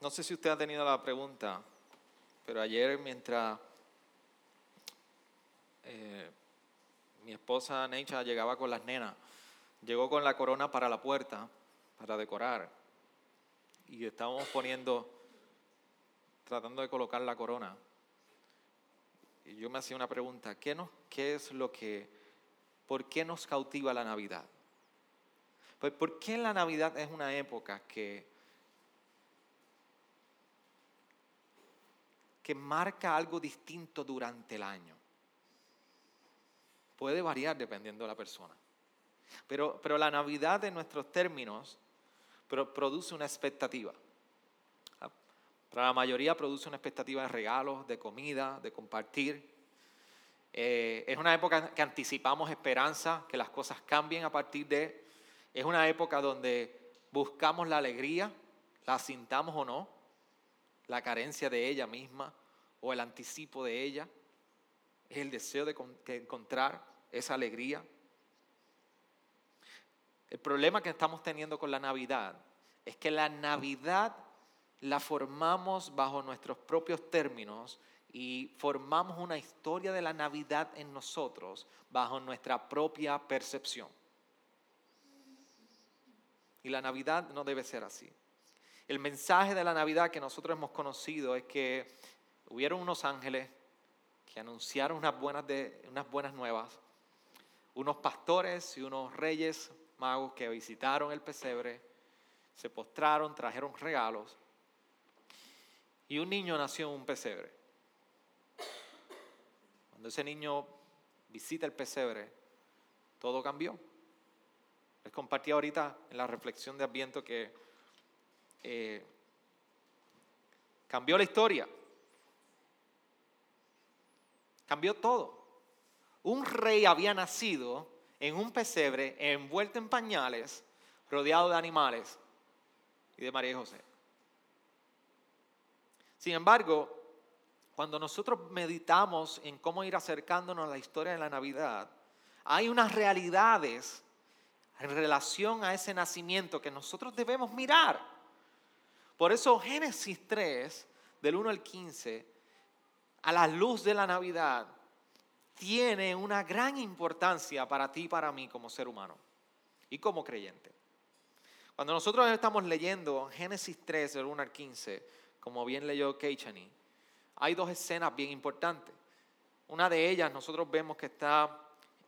No sé si usted ha tenido la pregunta, pero ayer mientras eh, mi esposa Necha llegaba con las nenas, llegó con la corona para la puerta, para decorar, y estábamos poniendo, tratando de colocar la corona. Y yo me hacía una pregunta, ¿qué, qué es lo que, por qué nos cautiva la Navidad? Pues ¿por qué la Navidad es una época que que marca algo distinto durante el año. Puede variar dependiendo de la persona. Pero, pero la Navidad en nuestros términos produce una expectativa. Para la mayoría produce una expectativa de regalos, de comida, de compartir. Eh, es una época que anticipamos esperanza, que las cosas cambien a partir de. Es una época donde buscamos la alegría, la sintamos o no, la carencia de ella misma o el anticipo de ella. Es el deseo de encontrar esa alegría. El problema que estamos teniendo con la Navidad es que la Navidad la formamos bajo nuestros propios términos y formamos una historia de la Navidad en nosotros bajo nuestra propia percepción. Y la Navidad no debe ser así. El mensaje de la Navidad que nosotros hemos conocido es que hubieron unos ángeles que anunciaron unas buenas, de, unas buenas nuevas, unos pastores y unos reyes magos que visitaron el pesebre, se postraron, trajeron regalos, y un niño nació en un pesebre. Cuando ese niño visita el pesebre, todo cambió. Les compartí ahorita en la reflexión de Adviento que eh, cambió la historia. Cambió todo. Un rey había nacido en un pesebre envuelto en pañales, rodeado de animales y de María y José. Sin embargo, cuando nosotros meditamos en cómo ir acercándonos a la historia de la Navidad, hay unas realidades en relación a ese nacimiento que nosotros debemos mirar. Por eso Génesis 3, del 1 al 15, a la luz de la Navidad, tiene una gran importancia para ti y para mí como ser humano y como creyente. Cuando nosotros estamos leyendo Génesis 3, del 1 al 15, como bien leyó Keichani, hay dos escenas bien importantes. Una de ellas, nosotros vemos que está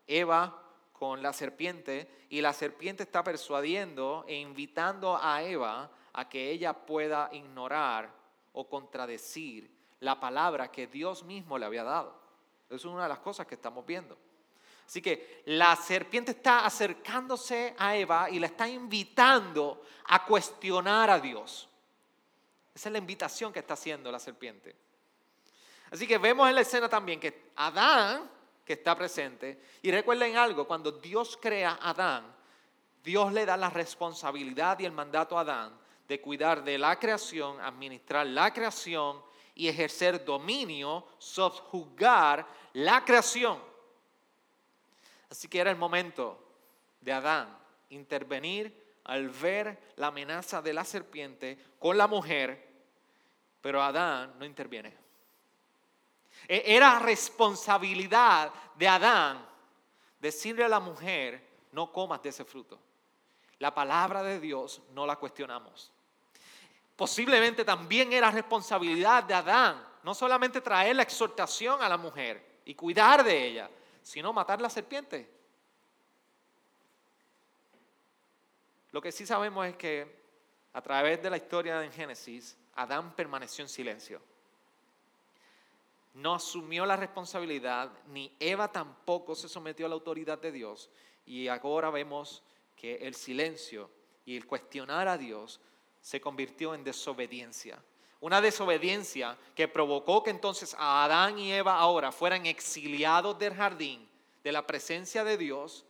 Eva con la serpiente y la serpiente está persuadiendo e invitando a Eva a que ella pueda ignorar o contradecir la palabra que Dios mismo le había dado. Eso es una de las cosas que estamos viendo. Así que la serpiente está acercándose a Eva y la está invitando a cuestionar a Dios. Esa es la invitación que está haciendo la serpiente. Así que vemos en la escena también que Adán, que está presente, y recuerden algo, cuando Dios crea a Adán, Dios le da la responsabilidad y el mandato a Adán de cuidar de la creación, administrar la creación y ejercer dominio, subjugar la creación. Así que era el momento de Adán intervenir al ver la amenaza de la serpiente con la mujer, pero Adán no interviene. E, era responsabilidad de Adán decirle a la mujer, no comas de ese fruto. La palabra de Dios no la cuestionamos. Posiblemente también era responsabilidad de Adán, no solamente traer la exhortación a la mujer y cuidar de ella, sino matar la serpiente. Lo que sí sabemos es que a través de la historia de Génesis, Adán permaneció en silencio. No asumió la responsabilidad, ni Eva tampoco se sometió a la autoridad de Dios. Y ahora vemos que el silencio y el cuestionar a Dios se convirtió en desobediencia. Una desobediencia que provocó que entonces a Adán y Eva ahora fueran exiliados del jardín, de la presencia de Dios.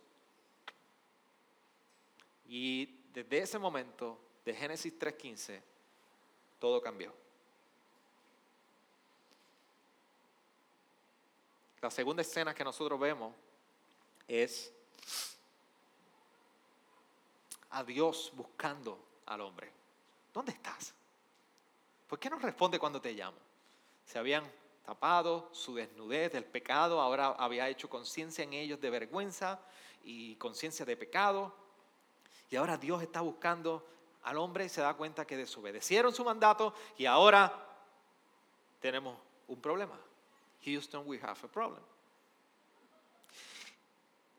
Y desde ese momento, de Génesis 3.15, todo cambió. La segunda escena que nosotros vemos es a Dios buscando al hombre. ¿Dónde estás? ¿Por qué no responde cuando te llamo? Se habían tapado su desnudez del pecado, ahora había hecho conciencia en ellos de vergüenza y conciencia de pecado. Y ahora Dios está buscando al hombre y se da cuenta que desobedecieron su mandato y ahora tenemos un problema. Houston, we have a problem.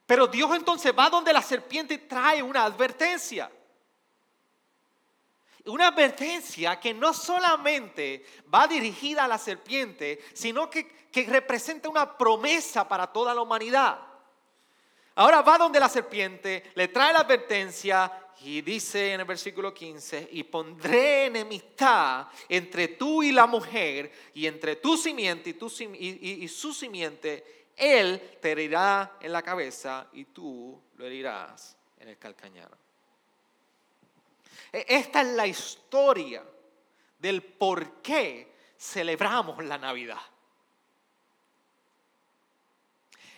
Pero Dios entonces va donde la serpiente trae una advertencia. Una advertencia que no solamente va dirigida a la serpiente, sino que, que, representa una promesa para toda la humanidad. Ahora va donde la serpiente, le trae la advertencia y dice en el versículo 15, y pondré enemistad entre tú y la mujer, y entre tu simiente y, tu, y, su simiente, él te herirá en la cabeza y tú lo herirás en el calcañar. E, esta es la historia del por qué celebramos la Navidad.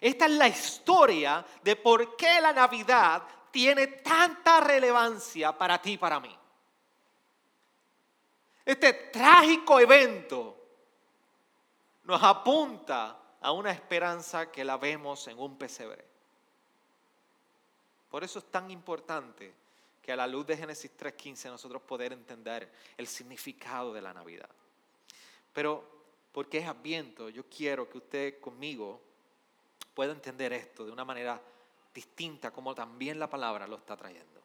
Esta es la historia de por qué la Navidad tiene tanta relevancia para ti y para mí. Este trágico evento nos apunta a una esperanza que la vemos en un pesebre. Por eso es tan importante que a la luz de Génesis 3.15 nosotros poder entender el significado de la Navidad. Pero porque es Adviento, yo quiero que usted conmigo pueda entender esto de una manera distinta como también la palabra lo está trayendo.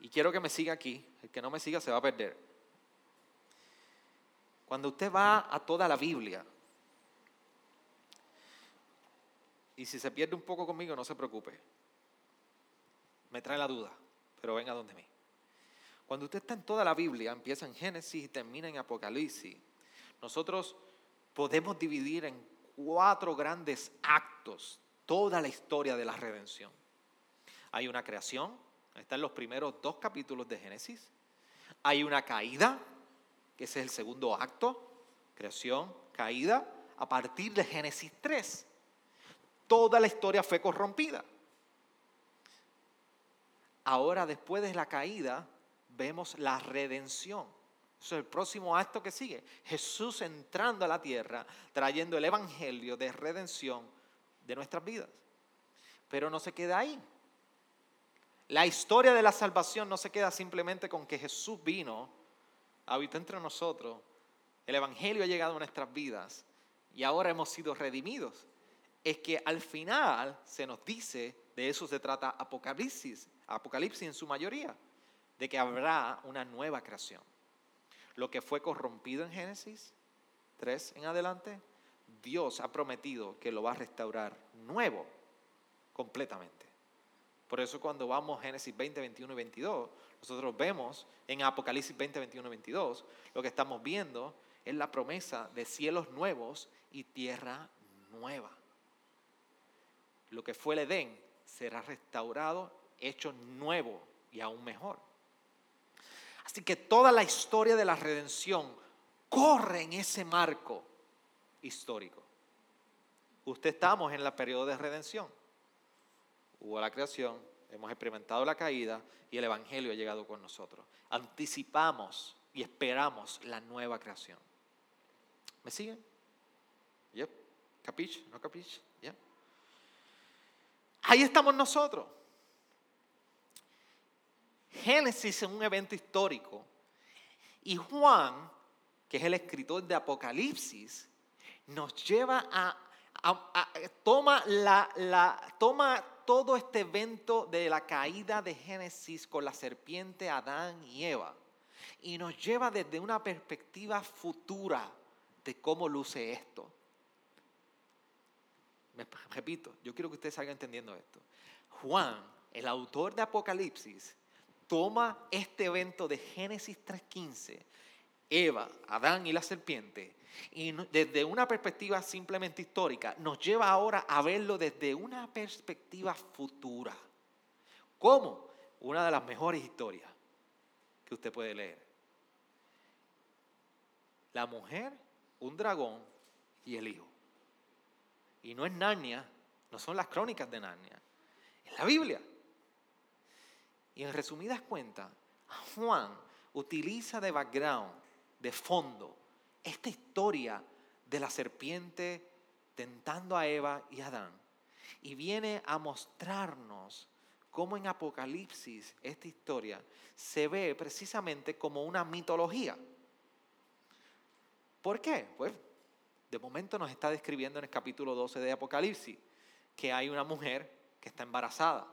Y quiero que me siga aquí, el que no me siga se va a perder. Cuando usted va a toda la Biblia, y si se pierde un poco conmigo, no se preocupe me trae la duda, pero venga donde mí. Cuando usted está en toda la Biblia, empieza en Génesis y termina en Apocalipsis, nosotros podemos dividir en cuatro grandes actos toda la historia de la redención. Hay una creación, están los primeros dos capítulos de Génesis. Hay una caída, que ese es el segundo acto, creación, caída, a partir de Génesis 3. Toda la historia fue corrompida. Ahora, después de la caída, vemos la redención. Eso es el próximo acto que sigue. Jesús entrando a la tierra, trayendo el evangelio de redención de nuestras vidas. Pero no se queda ahí. La historia de la salvación no se queda simplemente con que Jesús vino, habitó entre nosotros, el evangelio ha llegado a nuestras vidas y ahora hemos sido redimidos. Es que al final se nos dice, de eso se trata Apocalipsis, Apocalipsis en su mayoría, de que habrá una nueva creación. Lo que fue corrompido en Génesis 3 en adelante, Dios ha prometido que lo va a restaurar nuevo, completamente. Por eso cuando vamos a Génesis 20, 21 y 22, nosotros vemos en Apocalipsis 20, 21 y 22, lo que estamos viendo es la promesa de cielos nuevos y tierra nueva. Lo que fue el Edén será restaurado hecho nuevo y aún mejor. Así que toda la historia de la redención corre en ese marco histórico. Usted estamos en la periodo de redención. Hubo la creación, hemos experimentado la caída y el Evangelio ha llegado con nosotros. Anticipamos y esperamos la nueva creación. ¿Me siguen? Yep. ¿Capich? ¿No capich? Ahí estamos nosotros. Génesis es un evento histórico y Juan, que es el escritor de Apocalipsis, nos lleva a, toma todo este evento de la caída de Génesis con la serpiente Adán y Eva y nos lleva desde una perspectiva futura de cómo luce esto. Repito, yo quiero que ustedes salgan entendiendo esto. Juan, el autor de Apocalipsis, toma este evento de Génesis 3.15, Eva, Adán y la serpiente, y desde una perspectiva simplemente histórica, nos lleva ahora a verlo desde una perspectiva futura. ¿Cómo? Una de las mejores historias que usted puede leer. La mujer, un dragón y el hijo. Y no es Narnia, no son las crónicas de Narnia, es la Biblia. Y en resumidas cuentas, Juan utiliza de background de fondo esta historia de la serpiente tentando a Eva y Adán. Y viene a mostrarnos cómo en Apocalipsis esta historia se ve precisamente como una mitología. ¿Por qué? Pues de momento nos está describiendo en el capítulo 12 de Apocalipsis que hay una mujer que está embarazada.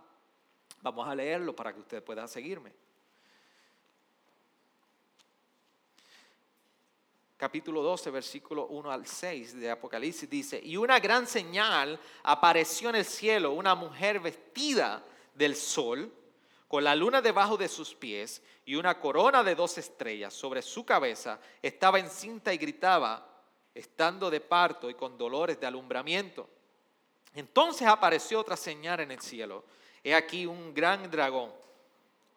Vamos a leerlo para que usted pueda seguirme. capítulo 12, versículo 1 al 6 de Apocalipsis dice, y una gran señal apareció en el cielo, una mujer vestida del sol, con la luna debajo de sus pies y una corona de dos estrellas sobre su cabeza, estaba encinta y gritaba, estando de parto y con dolores de alumbramiento. Entonces apareció otra señal en el cielo. He aquí un gran dragón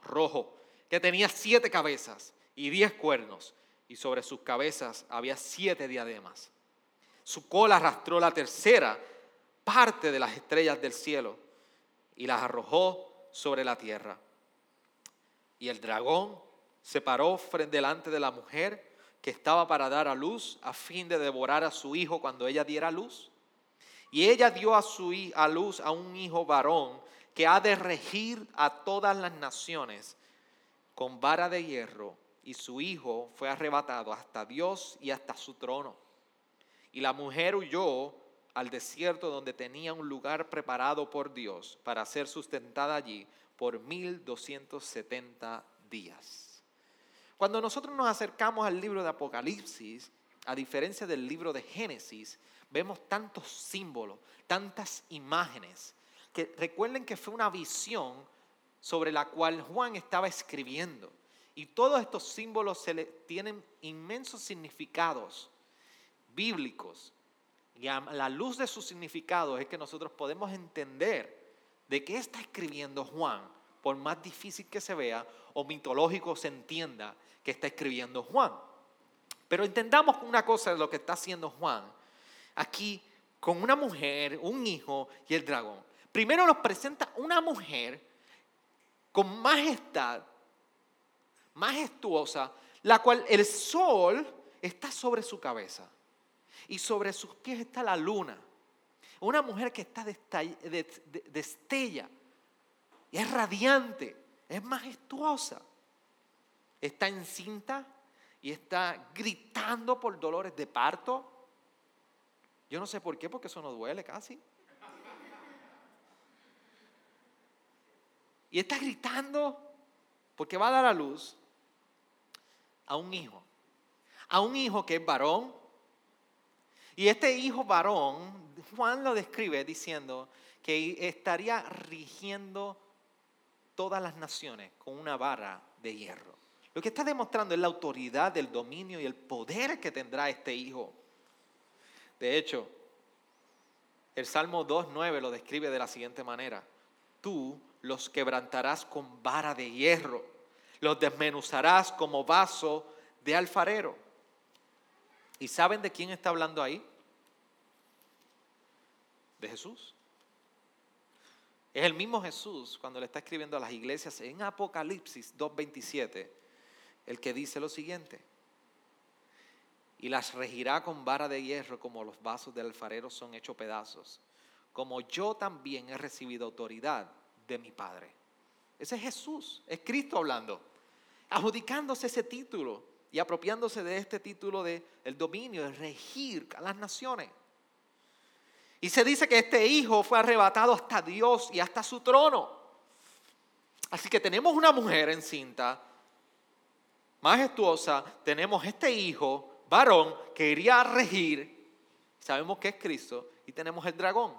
rojo que tenía siete cabezas y diez cuernos y sobre sus cabezas había siete diademas. Su cola arrastró la tercera parte de las estrellas del cielo y las arrojó sobre la tierra. Y el dragón se paró delante de la mujer que estaba para dar a luz a fin de devorar a su hijo cuando ella diera luz. Y ella dio a, su, a luz a un hijo varón que ha de regir a todas las naciones con vara de hierro y su hijo fue arrebatado hasta Dios y hasta su trono. Y la mujer huyó al desierto donde tenía un lugar preparado por Dios para ser sustentada allí por 1270 días. Cuando nosotros nos acercamos al libro de Apocalipsis, a diferencia del libro de Génesis, vemos tantos símbolos, tantas imágenes, que recuerden que fue una visión sobre la cual Juan estaba escribiendo. Y todos estos símbolos se tienen inmensos significados bíblicos. Y a la luz de sus significados es que nosotros podemos entender de qué está escribiendo Juan, por más difícil que se vea o mitológico se entienda que está escribiendo Juan. Pero entendamos una cosa de lo que está haciendo Juan aquí con una mujer, un hijo y el dragón. Primero nos presenta una mujer con majestad majestuosa, la cual el sol está sobre su cabeza y sobre sus pies está la luna. Una mujer que está destella y es radiante, es majestuosa. Está encinta y está gritando por dolores de parto. Yo no sé por qué, porque eso no duele casi. Y está gritando porque va a dar a luz a un hijo, a un hijo que es varón. Y este hijo varón, Juan lo describe diciendo que estaría rigiendo todas las naciones con una vara de hierro. Lo que está demostrando es la autoridad, el dominio y el poder que tendrá este hijo. De hecho, el Salmo 2.9 lo describe de la siguiente manera. Tú los quebrantarás con vara de hierro los desmenuzarás como vaso de alfarero. ¿Y saben de quién está hablando ahí? De Jesús. Es el mismo Jesús cuando le está escribiendo a las iglesias en Apocalipsis 2.27, el que dice lo siguiente. Y las regirá con vara de hierro como los vasos del alfarero son hechos pedazos, como yo también he recibido autoridad de mi Padre. Ese es Jesús, es Cristo hablando, adjudicándose ese título y apropiándose de este título de el dominio, de regir a las naciones. Y se dice que este hijo fue arrebatado hasta Dios y hasta su trono. Así que tenemos una mujer encinta, majestuosa, tenemos este hijo, varón, que iría a regir, sabemos que es Cristo, y tenemos el dragón.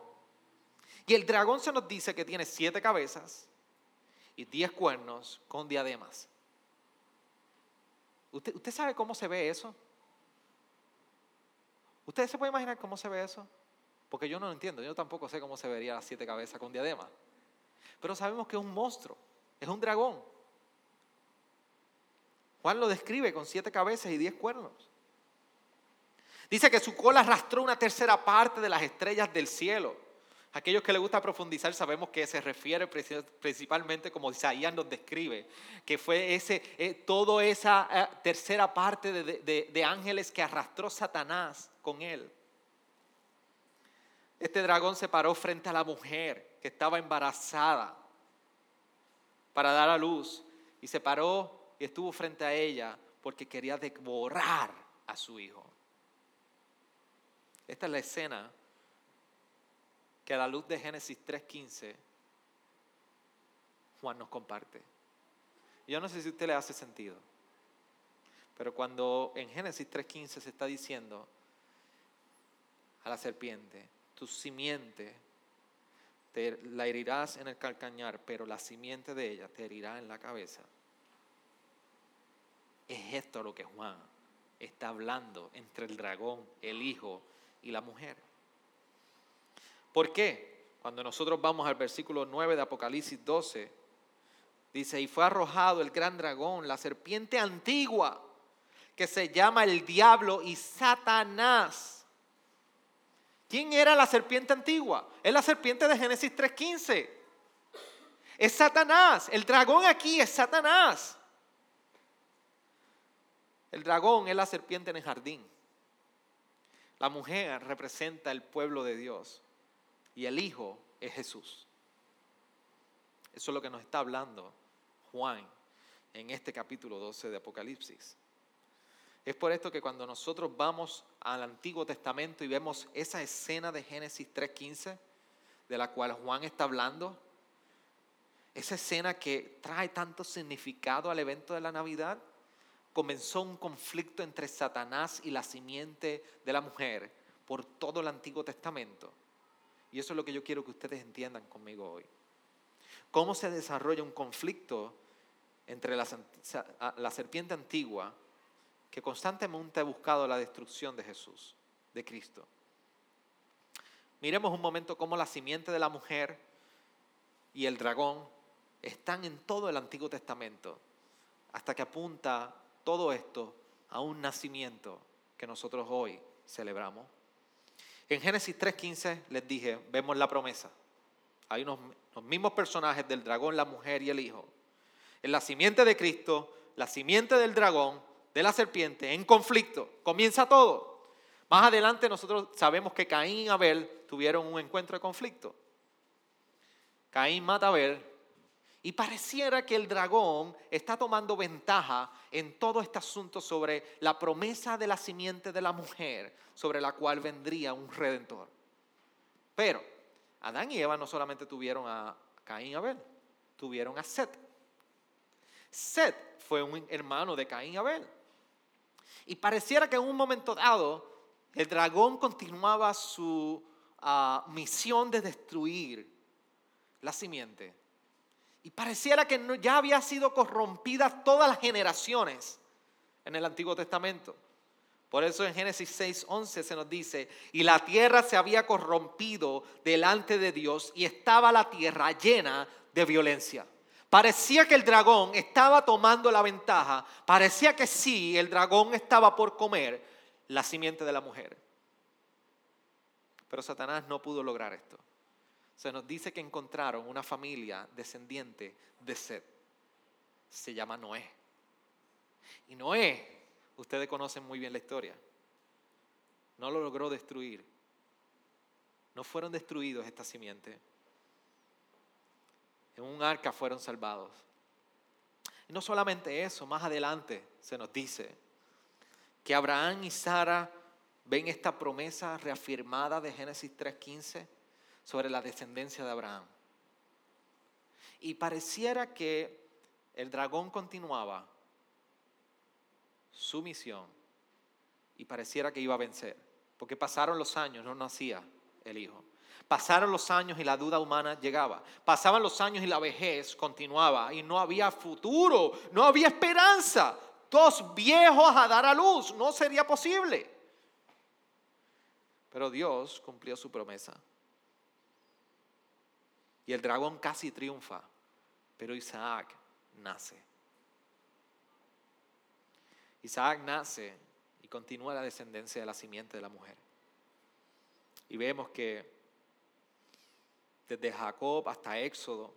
Y el dragón se nos dice que tiene siete cabezas, y diez cuernos con diademas. ¿Usted, ¿Usted sabe cómo se ve eso? ¿Usted se puede imaginar cómo se ve eso? Porque yo no lo entiendo, yo tampoco sé cómo se vería las siete cabezas con diadema. Pero sabemos que es un monstruo, es un dragón. Juan lo describe con siete cabezas y diez cuernos. Dice que su cola arrastró una tercera parte de las estrellas del cielo Aquellos que les gusta profundizar sabemos que se refiere principalmente como Isaías nos describe, que fue ese, eh, toda esa eh, tercera parte de ángeles que arrastró Satanás con él. Este dragón se paró frente a la mujer que estaba embarazada para dar a luz y se paró y estuvo frente a ella porque quería devorar a su hijo. Esta es la escena que a la luz de Génesis 3.15 Juan nos comparte. Yo no sé si a usted le hace sentido, pero cuando en Génesis 3.15 se está diciendo a la serpiente, tu simiente te la herirás en el calcañar, pero la simiente de ella te herirá en la cabeza. Es esto lo que Juan está hablando entre el dragón, el hijo y la mujer. ¿Por qué? Cuando nosotros vamos al versículo 9 de Apocalipsis 12, dice, y fue arrojado el gran dragón, la serpiente antigua, que se llama el diablo y Satanás ¿Quién era la serpiente antigua? Es la serpiente de Génesis 3.15. Es Satanás. El dragón aquí es Satanás. El dragón es la serpiente en el jardín. La mujer representa el pueblo de Dios. Y el hijo es Jesús. Eso es lo que nos está hablando Juan en este capítulo 12 de Apocalipsis. Es por esto que cuando nosotros vamos al Antiguo Testamento y vemos esa escena de Génesis 3.15, de la cual Juan está hablando, esa escena que trae tanto significado al evento de la Navidad, comenzó un conflicto entre Satanás y la simiente de la mujer por todo el Antiguo Testamento. Y eso es lo que yo quiero que ustedes entiendan conmigo hoy. ¿Cómo se desarrolla un conflicto entre la, serpiente antigua que constantemente ha buscado la destrucción de Jesús, de Cristo. Miremos un momento cómo la simiente de la mujer y el dragón están en todo el Antiguo Testamento, hasta que apunta todo esto a un nacimiento que nosotros hoy celebramos. En Génesis 3.15 les dije, vemos la promesa. Hay unos, los mismos personajes del dragón, la mujer y el hijo. En la simiente de Cristo, la simiente del dragón de la serpiente en conflicto. Comienza todo. Más adelante nosotros sabemos que Caín y Abel tuvieron un encuentro de conflicto. Caín mata a Abel y pareciera que el dragón está tomando ventaja en todo este asunto sobre la promesa de la simiente de la mujer, sobre la cual vendría un redentor. Pero Adán y Eva no solamente tuvieron a Caín y Abel, tuvieron a Seth. Seth fue un hermano de Caín y Abel. Y pareciera que en un momento dado el dragón continuaba su ah, misión de destruir la simiente. Y pareciera que ya había sido corrompida todas las generaciones en el Antiguo Testamento. Por eso en Génesis 6:11 se nos dice, y la tierra se había corrompido delante de Dios y estaba la tierra llena de violencia. Parecía que el dragón estaba tomando la ventaja, parecía que sí, el dragón estaba por comer la simiente de la mujer. Pero Satanás no pudo lograr esto. Se nos dice que encontraron una familia descendiente de Seth. Se llama Noé. Y Noé, ustedes conocen muy bien la historia, no lo logró destruir. No fueron destruidos esta simiente en un arca fueron salvados. Y no solamente eso, más adelante se nos dice que Abraham y Sara ven esta promesa reafirmada de Génesis 3.15 sobre la descendencia de Abraham. Y pareciera que el dragón continuaba su misión y pareciera que iba a vencer, porque pasaron los años, no nacía el hijo. Pasaron los años y la duda humana llegaba. Pasaban los años y la vejez continuaba y no había futuro, no había esperanza. Dos viejos a dar a luz, no sería posible. Pero Dios cumplió su promesa. Y el dragón casi triunfa, pero Isaac nace. Isaac nace y continúa la descendencia de la simiente de la mujer. Y vemos que desde Jacob hasta Éxodo,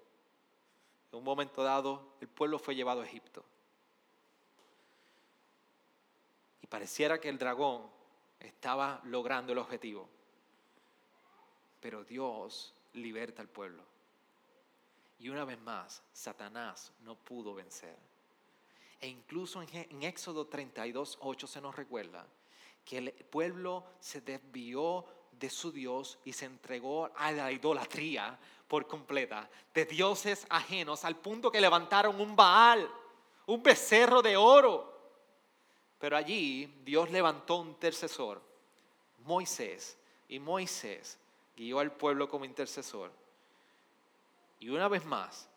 en un momento dado el pueblo fue llevado a Egipto. Y pareciera que el dragón estaba logrando el objetivo. Pero Dios liberta al pueblo. Y una vez más, Satanás no pudo vencer. E incluso en, Éxodo 32, 8 se nos recuerda que el pueblo se desvió de su Dios y se entregó a la idolatría por completa, de dioses ajenos, al punto que levantaron un Baal, un becerro de oro. Pero allí Dios levantó un intercesor, Moisés, y Moisés guió al pueblo como intercesor. Y una vez más,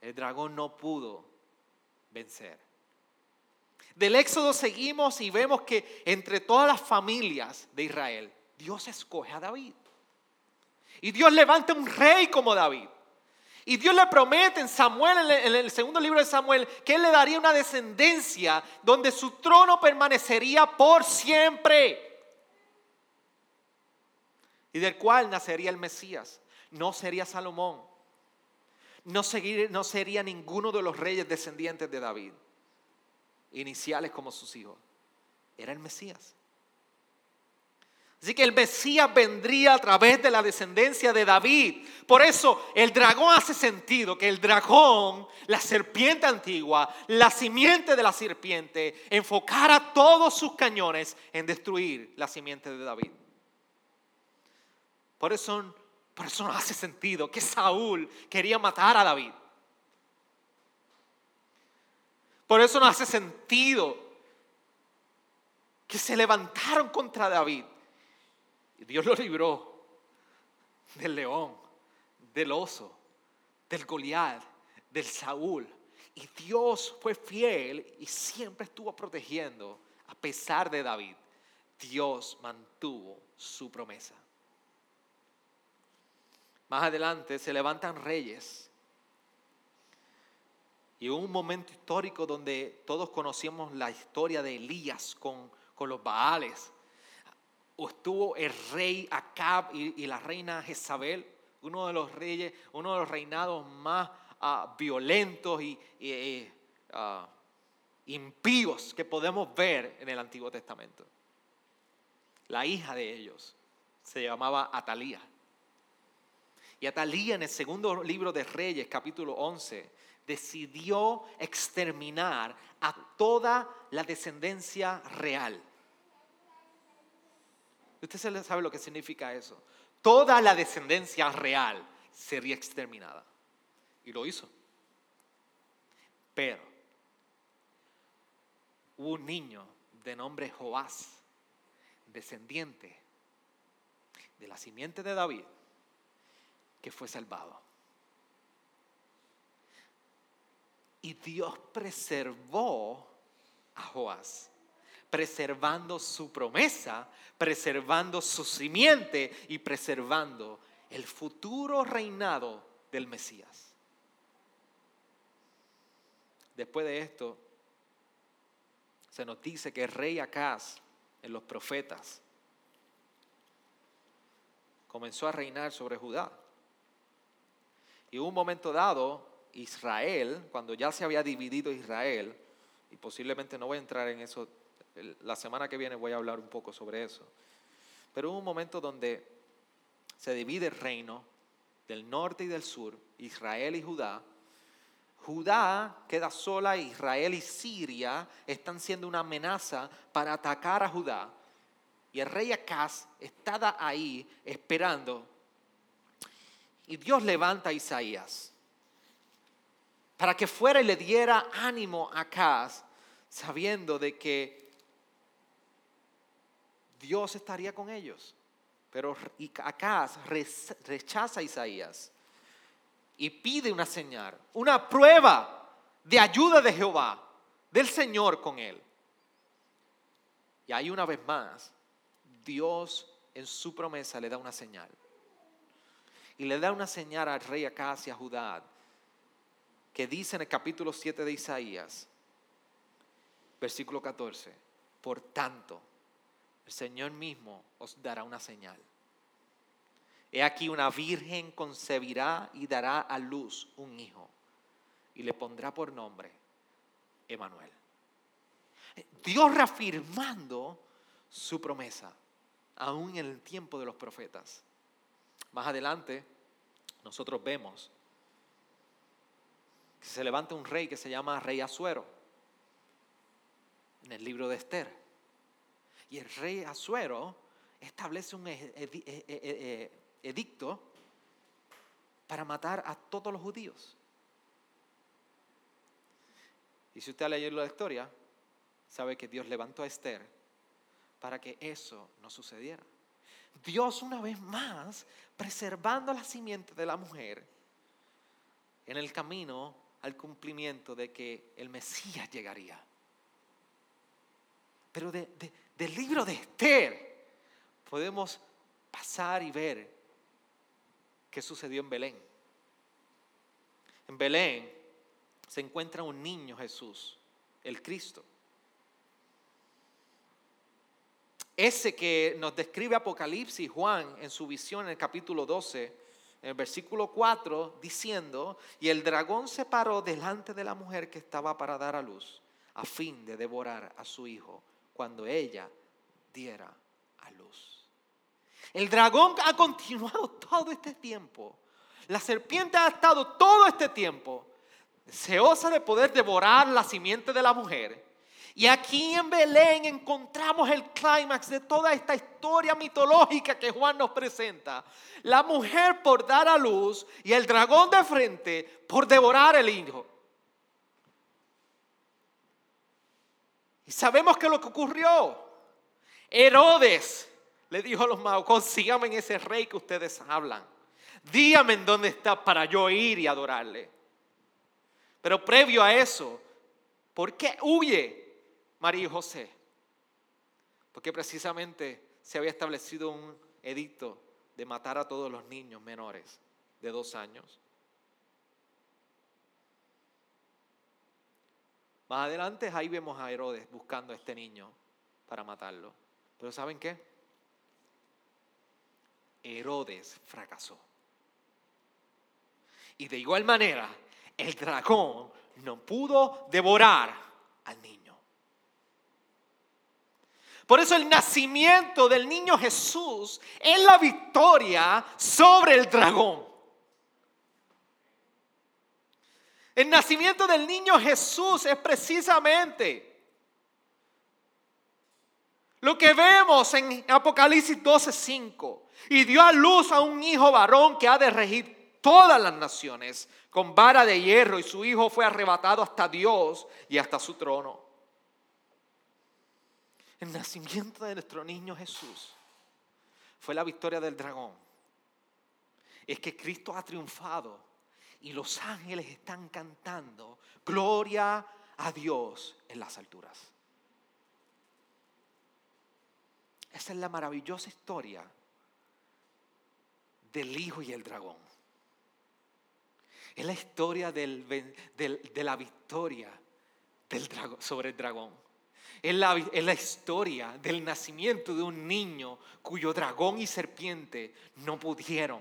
el dragón no pudo vencer. Del Éxodo seguimos y vemos que entre todas las familias de Israel, Dios escoge a David. Y Dios levanta un rey como David. Y Dios le promete en Samuel, en el segundo libro de Samuel, que Él le daría una descendencia donde su trono permanecería por siempre. Y del cual nacería el Mesías. No sería Salomón. No, no sería ninguno de los reyes descendientes de David iniciales como sus hijos. Era el Mesías. Así que el Mesías vendría a través de la descendencia de David. Por eso el dragón hace sentido que el dragón, la serpiente antigua, la simiente de la serpiente, enfocara todos sus cañones en destruir la simiente de David. Por eso, por eso no hace sentido que Saúl quería matar a David. Por eso no hace sentido que se levantaron contra David. Y Dios lo libró del león, del oso, del Goliat, del Saúl. Y Dios fue fiel y siempre estuvo protegiendo a pesar de David. Dios mantuvo su promesa. Más adelante se levantan reyes y hubo un momento histórico donde todos conocíamos la historia de Elías con, los Baales. Estuvo el rey Acab y, la reina Jezabel, uno de los reyes, uno de los reinados más ah, violentos y, eh, ah, impíos que podemos ver en el Antiguo Testamento. La hija de ellos se llamaba Atalía. Y Atalía en el segundo libro de Reyes, capítulo 11, decidió exterminar a toda la descendencia real. Usted sabe lo que significa eso. Toda la descendencia real sería exterminada. Y lo hizo. Pero hubo un niño de nombre Joás, descendiente de la simiente de David, que fue salvado. Y Dios preservó a Joás, preservando su promesa, preservando su simiente y preservando el futuro reinado del Mesías. Después de esto, se nos dice que el rey Acaz, en los profetas, comenzó a reinar sobre Judá. Y hubo un momento dado Israel, cuando ya se había dividido Israel, y posiblemente no voy a entrar en eso, la semana que viene voy a hablar un poco sobre eso, pero hubo un momento donde se divide el reino del norte y del sur, Israel y Judá. Judá queda sola, Israel y Siria están siendo una amenaza para atacar a Judá. Y el rey Acaz está ahí esperando. Y Dios levanta a Isaías para que fuera y le diera ánimo a Acaz, sabiendo de que Dios estaría con ellos. Pero Acaz rechaza a Isaías y pide una señal, una prueba de ayuda de Jehová, del Señor con él. Y ahí una vez más, Dios en su promesa le da una señal. Y le da una señal al rey Acaz y a Judá que dice en el capítulo 7 de Isaías, versículo 14, por tanto, el Señor mismo os dará una señal. He aquí una virgen concebirá y dará a luz un hijo y le pondrá por nombre Emanuel. Dios reafirmando su promesa, aún en el tiempo de los profetas. Más adelante, nosotros vemos que se levanta un rey que se llama Rey Azuero en el libro de Esther. Y el rey Azuero establece un edicto para matar a todos los judíos. Y si usted ha leído la historia, sabe que Dios levantó a Esther para que eso no sucediera. Dios una vez más preservando la simiente de la mujer en el camino al cumplimiento de que el Mesías llegaría. Pero del libro de Esther podemos pasar y ver qué sucedió en Belén. En Belén se encuentra un niño Jesús, el Cristo. Ese que nos describe Apocalipsis Juan en su visión en el capítulo 12, en el versículo 4, diciendo, y el dragón se paró delante de la mujer que estaba para dar a luz, a fin de devorar a su hijo cuando ella diera a luz. El dragón ha continuado todo este tiempo. La serpiente ha estado todo este tiempo deseosa de poder devorar la simiente de la mujer y aquí en Belén encontramos el clímax de toda esta historia mitológica que Juan nos presenta. La mujer por dar a luz y el dragón de frente por devorar el hijo. Y sabemos que lo que ocurrió, Herodes le dijo a los magos, consígame en ese rey que ustedes hablan. Dígame en dónde está para yo ir y adorarle. Pero previo a eso, ¿por qué huye? María y José? Porque precisamente se había establecido un edicto de matar a todos los niños menores de dos años. Más adelante ahí vemos a Herodes buscando a este niño para matarlo. Pero ¿saben qué? Herodes fracasó. Y de igual manera, el dragón no pudo devorar al niño. Por eso el nacimiento del niño Jesús es la victoria sobre el dragón. El nacimiento del niño Jesús es precisamente lo que vemos en Apocalipsis 12:5. Y dio a luz a un hijo varón que ha de regir todas las naciones con vara de hierro y su hijo fue arrebatado hasta Dios y hasta su trono el nacimiento de nuestro niño Jesús fue la victoria del dragón. Es que Cristo ha triunfado y los ángeles están cantando gloria a Dios en las alturas. Esa es la maravillosa historia del hijo y el dragón. Es la historia de la victoria del dragón, sobre el dragón. Es la, la, historia del nacimiento de un niño cuyo dragón y serpiente no pudieron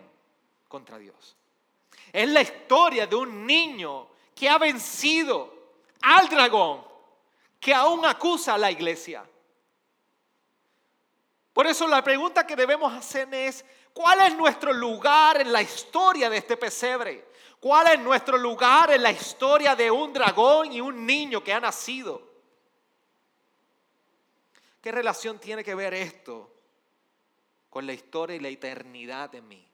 contra Dios. Es la historia de un niño que ha vencido al dragón que aún acusa a la iglesia. Por eso la pregunta que debemos hacer es, ¿cuál es nuestro lugar en la historia de este pesebre? ¿Cuál es nuestro lugar en la historia de un dragón y un niño que ha nacido? ¿Qué relación tiene que ver esto con la historia y la eternidad de mí?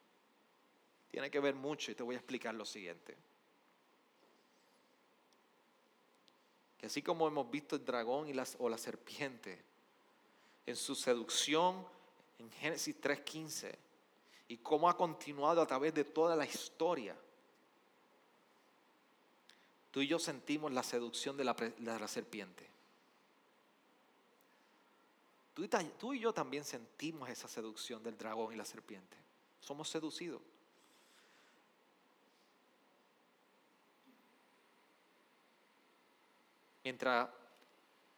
Tiene que ver mucho y te voy a explicar lo siguiente. Que así como hemos visto el dragón y o la serpiente en su seducción en Génesis 3.15 y cómo ha continuado a través de toda la historia, tú y yo sentimos la seducción de la serpiente. Tú y, yo también sentimos esa seducción del dragón y la serpiente. Somos seducidos. Mientras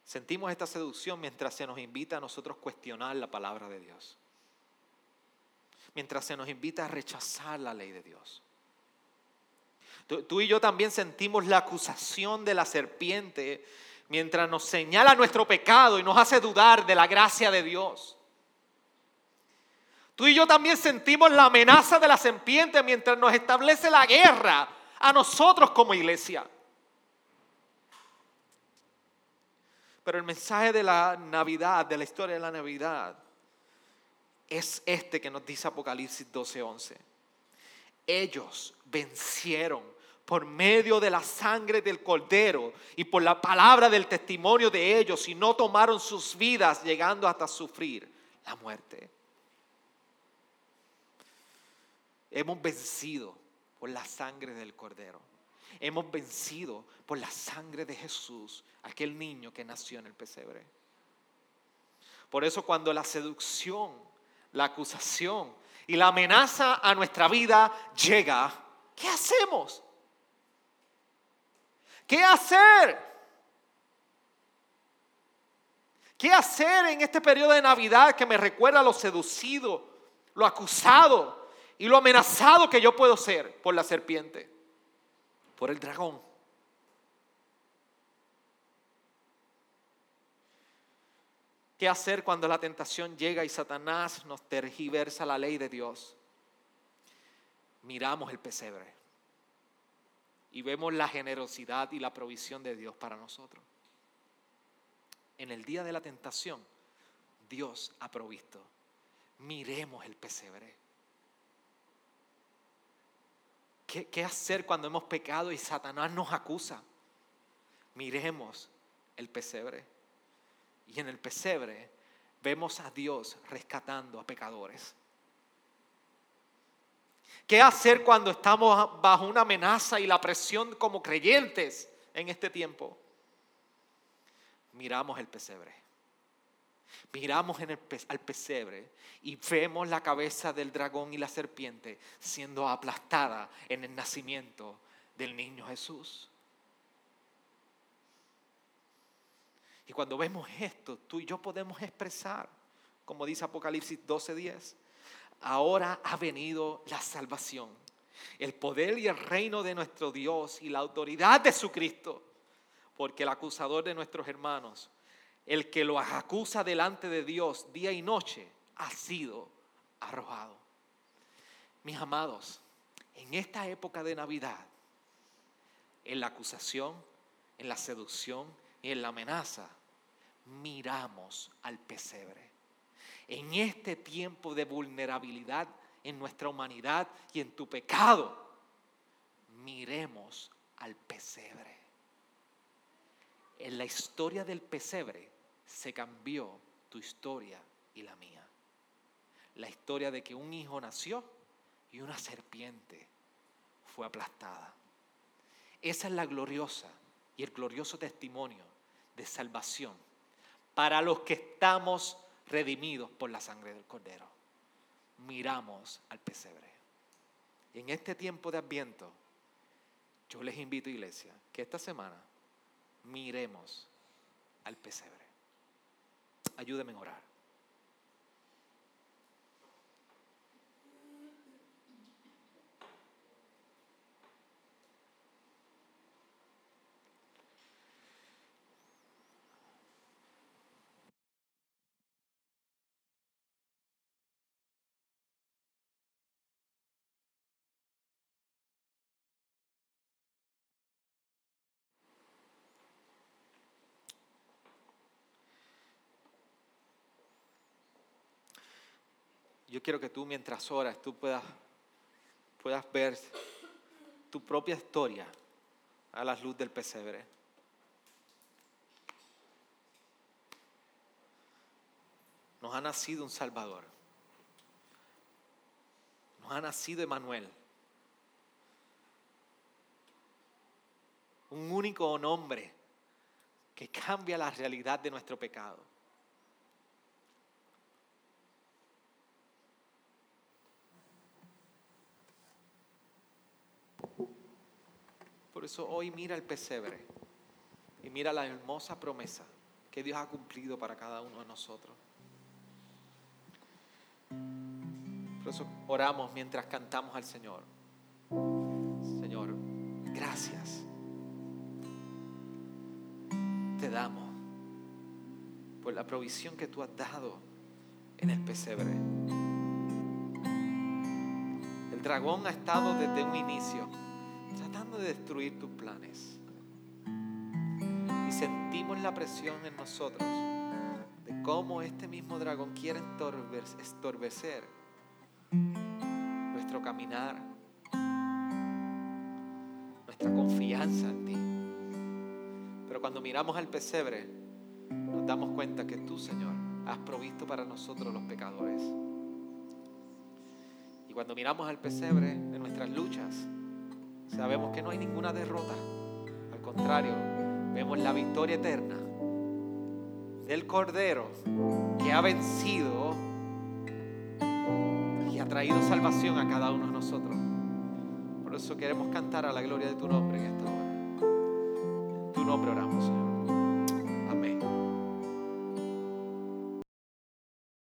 sentimos esta seducción, mientras se nos invita a nosotros cuestionar la palabra de Dios. mientras se nos invita a rechazar la ley de Dios. Tú, y yo también sentimos la acusación de la serpiente mientras nos señala nuestro pecado y nos hace dudar de la gracia de Dios. Tú y yo también sentimos la amenaza de la serpiente mientras nos establece la guerra a nosotros como iglesia. Pero el mensaje de la Navidad, de la historia de la Navidad, es este que nos dice Apocalipsis 12:11. Ellos vencieron por medio de la sangre del cordero y por la palabra del testimonio de ellos y no tomaron sus vidas llegando hasta sufrir la muerte. Hemos vencido por la sangre del cordero. Hemos vencido por la sangre de Jesús, aquel niño que nació en el pesebre. Por eso cuando la seducción, la acusación y la amenaza a nuestra vida llega, ¿qué hacemos? ¿Qué hacer? ¿Qué hacer en este periodo de Navidad que me recuerda lo seducido, lo acusado y lo amenazado que yo puedo ser por la serpiente, por el dragón? ¿Qué hacer cuando la tentación llega y Satanás nos tergiversa la ley de Dios? Miramos el pesebre y vemos la generosidad y la provisión de Dios para nosotros. En el día de la tentación, Dios ha provisto. Miremos el pesebre. ¿Qué, ¿Qué, hacer cuando hemos pecado y Satanás nos acusa? Miremos el pesebre. Y en el pesebre vemos a Dios rescatando a pecadores. ¿Qué hacer cuando estamos bajo una amenaza y la presión como creyentes en este tiempo? Miramos el pesebre. Miramos al pesebre y vemos la cabeza del dragón y la serpiente siendo aplastada en el nacimiento del niño Jesús. Y cuando vemos esto, tú y yo podemos expresar, como dice Apocalipsis 12:10, ahora ha venido la salvación, el poder y el reino de nuestro Dios y la autoridad de su Cristo, porque el acusador de nuestros hermanos, el que los acusa delante de Dios día y noche, ha sido arrojado. Mis amados, en esta época de Navidad, en la acusación, en la seducción y en la amenaza, miramos al pesebre en este tiempo de vulnerabilidad en nuestra humanidad y en tu pecado, miremos al pesebre. En la historia del pesebre se cambió tu historia y la mía. La historia de que un hijo nació y una serpiente fue aplastada. Esa es la gloriosa y el glorioso testimonio de salvación para los que estamos redimidos por la sangre del Cordero. Miramos al pesebre. Y en este tiempo de adviento, yo les invito, iglesia, que esta semana miremos al pesebre. Ayúdenme a orar. Yo quiero que tú mientras oras, tú puedas, puedas ver tu propia historia a la luz del pesebre. Nos ha nacido un Salvador. Nos ha nacido Emanuel. Un único nombre que cambia la realidad de nuestro pecado. Por eso hoy mira el pesebre y mira la hermosa promesa que Dios ha cumplido para cada uno de nosotros. Por eso oramos mientras cantamos al Señor. Señor, gracias. Te damos por la provisión que tú has dado en el pesebre. El dragón ha estado desde un inicio tratando de destruir tus planes. Y sentimos la presión en nosotros de cómo este mismo dragón quiere estorbecer nuestro caminar, nuestra confianza en ti. Pero cuando miramos al pesebre, nos damos cuenta que tú, Señor, has provisto para nosotros los pecadores. Y cuando miramos al pesebre de nuestras luchas, sabemos que no hay ninguna derrota. Al contrario, vemos la victoria eterna del Cordero que ha vencido y ha traído salvación a cada uno de nosotros. Por eso queremos cantar a la gloria de tu nombre en esta hora. En tu nombre oramos, Señor.